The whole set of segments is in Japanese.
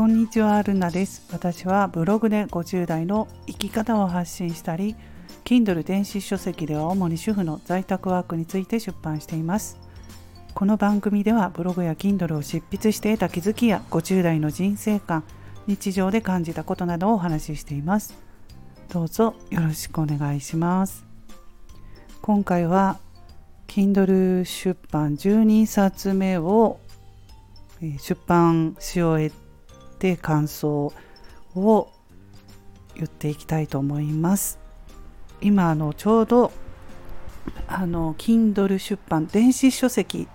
こんにちは、ルナです。私はブログで50代の生き方を発信したり、Kindle 電子書籍では主に主婦の在宅ワークについて出版しています。この番組ではブログや Kindle を執筆して得た気づきや50代の人生観、日常で感じたことなどをお話ししています。どうぞよろしくお願いします。今回は Kindle 出版12冊目を出版し終えて感想を言っていきたいと思います。今あのちょうどあの Kindle 出版電子書籍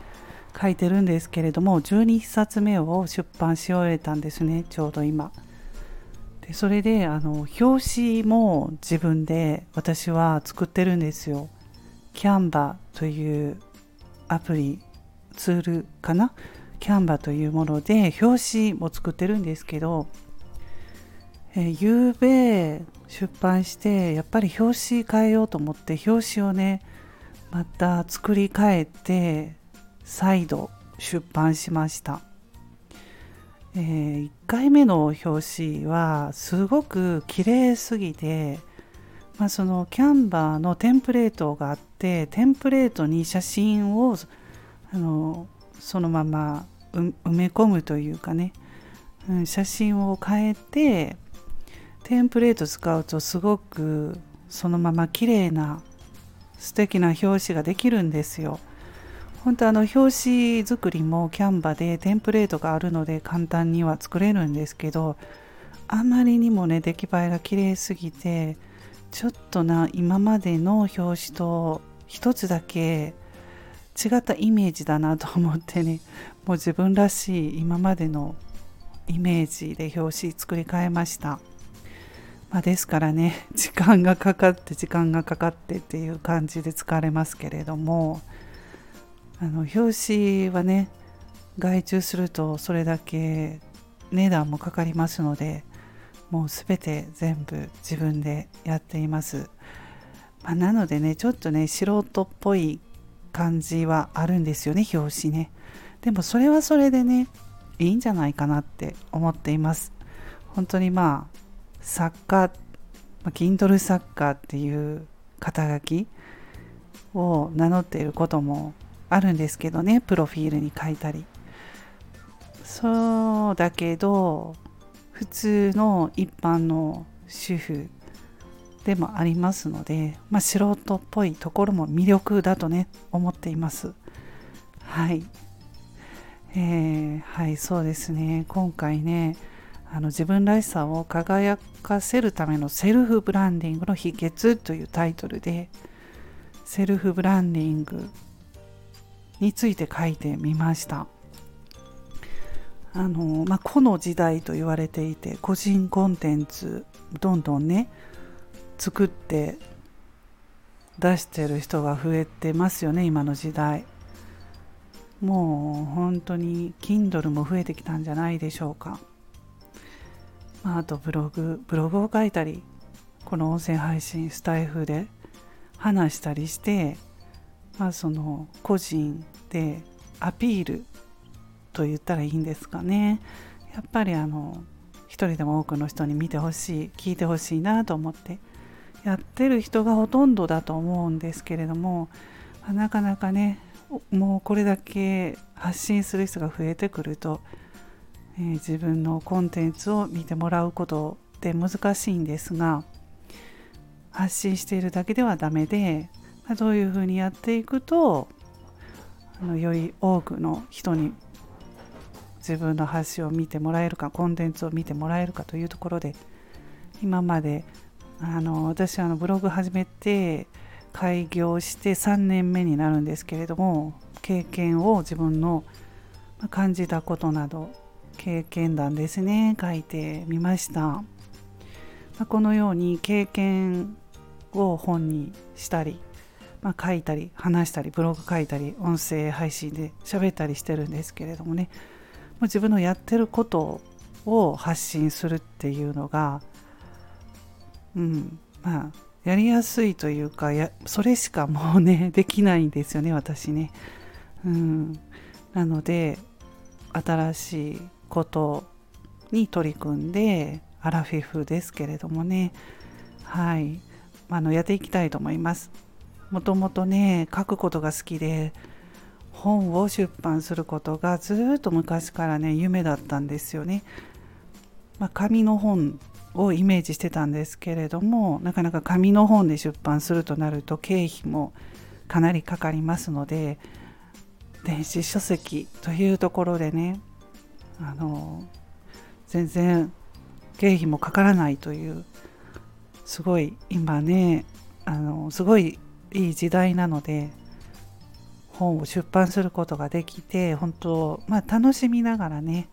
書いてるんですけれども12冊目を出版し終えたんですねちょうど今。でそれであの表紙も自分で私は作ってるんですよ。キャンバというアプリツールかな？キャンバというもので表紙も作ってるんですけど、えー、夕べ出版してやっぱり表紙変えようと思って表紙をねまた作り変えて再度出版しました、えー、1回目の表紙はすごく綺麗すぎて、まあ、そのキャンバーのテンプレートがあってテンプレートに写真をあのそのまま埋め込むというかね、うん、写真を変えてテンプレート使うとすごくそのまま綺麗な素敵な表紙ができるんですよ。本当あの表紙作りもキャンバでテンプレートがあるので簡単には作れるんですけどあまりにもね出来栄えが綺麗すぎてちょっとな今までの表紙と一つだけ違ったイメージだなと思ってねもう自分らしい今までのイメージで表紙作り変えました、まあ、ですからね 時間がかかって時間がかかってっていう感じで疲れますけれどもあの表紙はね外注するとそれだけ値段もかかりますのでもう全て全部自分でやっています、まあ、なのでねちょっとね素人っぽい感じはあるんですよね表紙ね。でもそれはそれでねいいんじゃないかなって思っています。本当にまあ作家、まあ、Kindle 作家っていう肩書きを名乗っていることもあるんですけどねプロフィールに書いたり。そうだけど普通の一般の主婦でもありますので、まあ、素人っぽいところも魅力だとね思っています。はい、えー、はいそうですね。今回ねあの自分らしさを輝かせるためのセルフブランディングの秘訣というタイトルでセルフブランディングについて書いてみました。あの、まあ、この時代と言われていて個人コンテンツどんどんね作って出してる人が増えてますよね今の時代。もう本当に Kindle も増えてきたんじゃないでしょうか、まあ、あとブログブログを書いたりこの音声配信スタイフで話したりして、まあ、その個人でアピールと言ったらいいんですかね。やっぱりあの一人でも多くの人に見てほしい聞いてほしいなと思ってやってる人がほとんどだと思うんですけれどもなかなかねもうこれだけ発信する人が増えてくると、えー、自分のコンテンツを見てもらうことって難しいんですが発信しているだけではダメでどういうふうにやっていくとあのより多くの人に自分の発信を見てもらえるかコンテンツを見てもらえるかというところで今まであの私あのブログ始めて開業して3年目になるんですけれども経験を自分の感じたことなど経験談ですね書いてみました、まこのように経験を本にしたり、まあ、書いたり話したりブログ書いたり音声配信で喋ったりしてるんですけれどもねもう自分のやってることを発信するっていうのがうん、まあやりやすいというかやそれしかもうね できないんですよね私ね。うん、なので新しいことに取り組んでアラフィフですけれどもね。はい。あのやっていきたいと思います。もともとね書くことが好きで本を出版することがずっと昔からね夢だったんですよね、まあ、紙の本をイメージしてたんですけれどもなかなか紙の本で出版するとなると経費もかなりかかりますので電子書籍というところでねあの全然経費もかからないというすごい今ねあのすごいいい時代なので本を出版することができて本当まあ楽しみながらね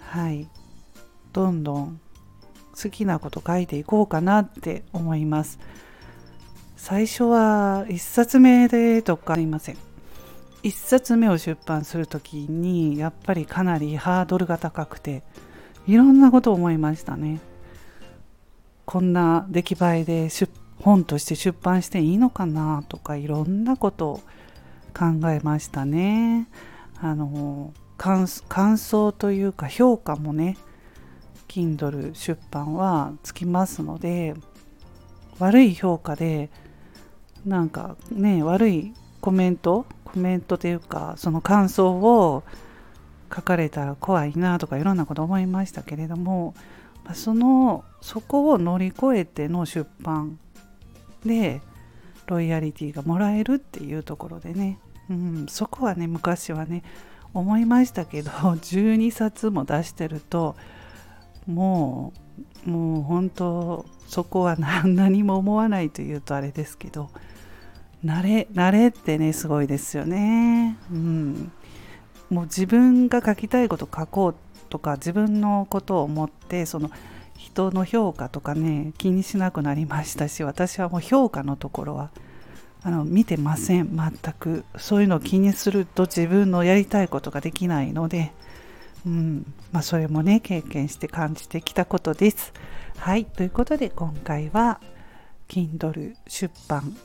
はいどんどん好きなこと書いていこうかなって思います。最初は1冊目でとかすいません。1冊目を出版する時にやっぱりかなりハードルが高くていろんなことを思いましたね。こんな出来栄えで本として出版していいのかなとかいろんなことを考えましたね。あの感想というか評価もね Kindle 出版はつきますので悪い評価でなんかね悪いコメントコメントというかその感想を書かれたら怖いなとかいろんなこと思いましたけれどもそのそこを乗り越えての出版でロイヤリティがもらえるっていうところでね、うん、そこはね昔はね思いましたけど 12冊も出してるともうもう本当そこは何も思わないというとあれですけど慣れ慣れってねすごいですよね。うん、もう自分が書きたいこと書こうとか自分のことを思ってその人の評価とかね気にしなくなりましたし私はもう評価のところはあの見てません。全く。そういうのを気にすると自分のやりたいことができないので、うんまあ、それもね経験して感じてきたことです。はいということで今回は Kindle 出版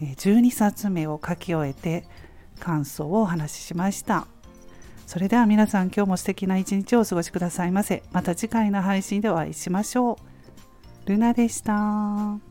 12冊目を書き終えて感想をお話ししました。それでは皆さん今日も素敵な一日をお過ごしくださいませ。また次回の配信でお会いしましょう。ルナでした。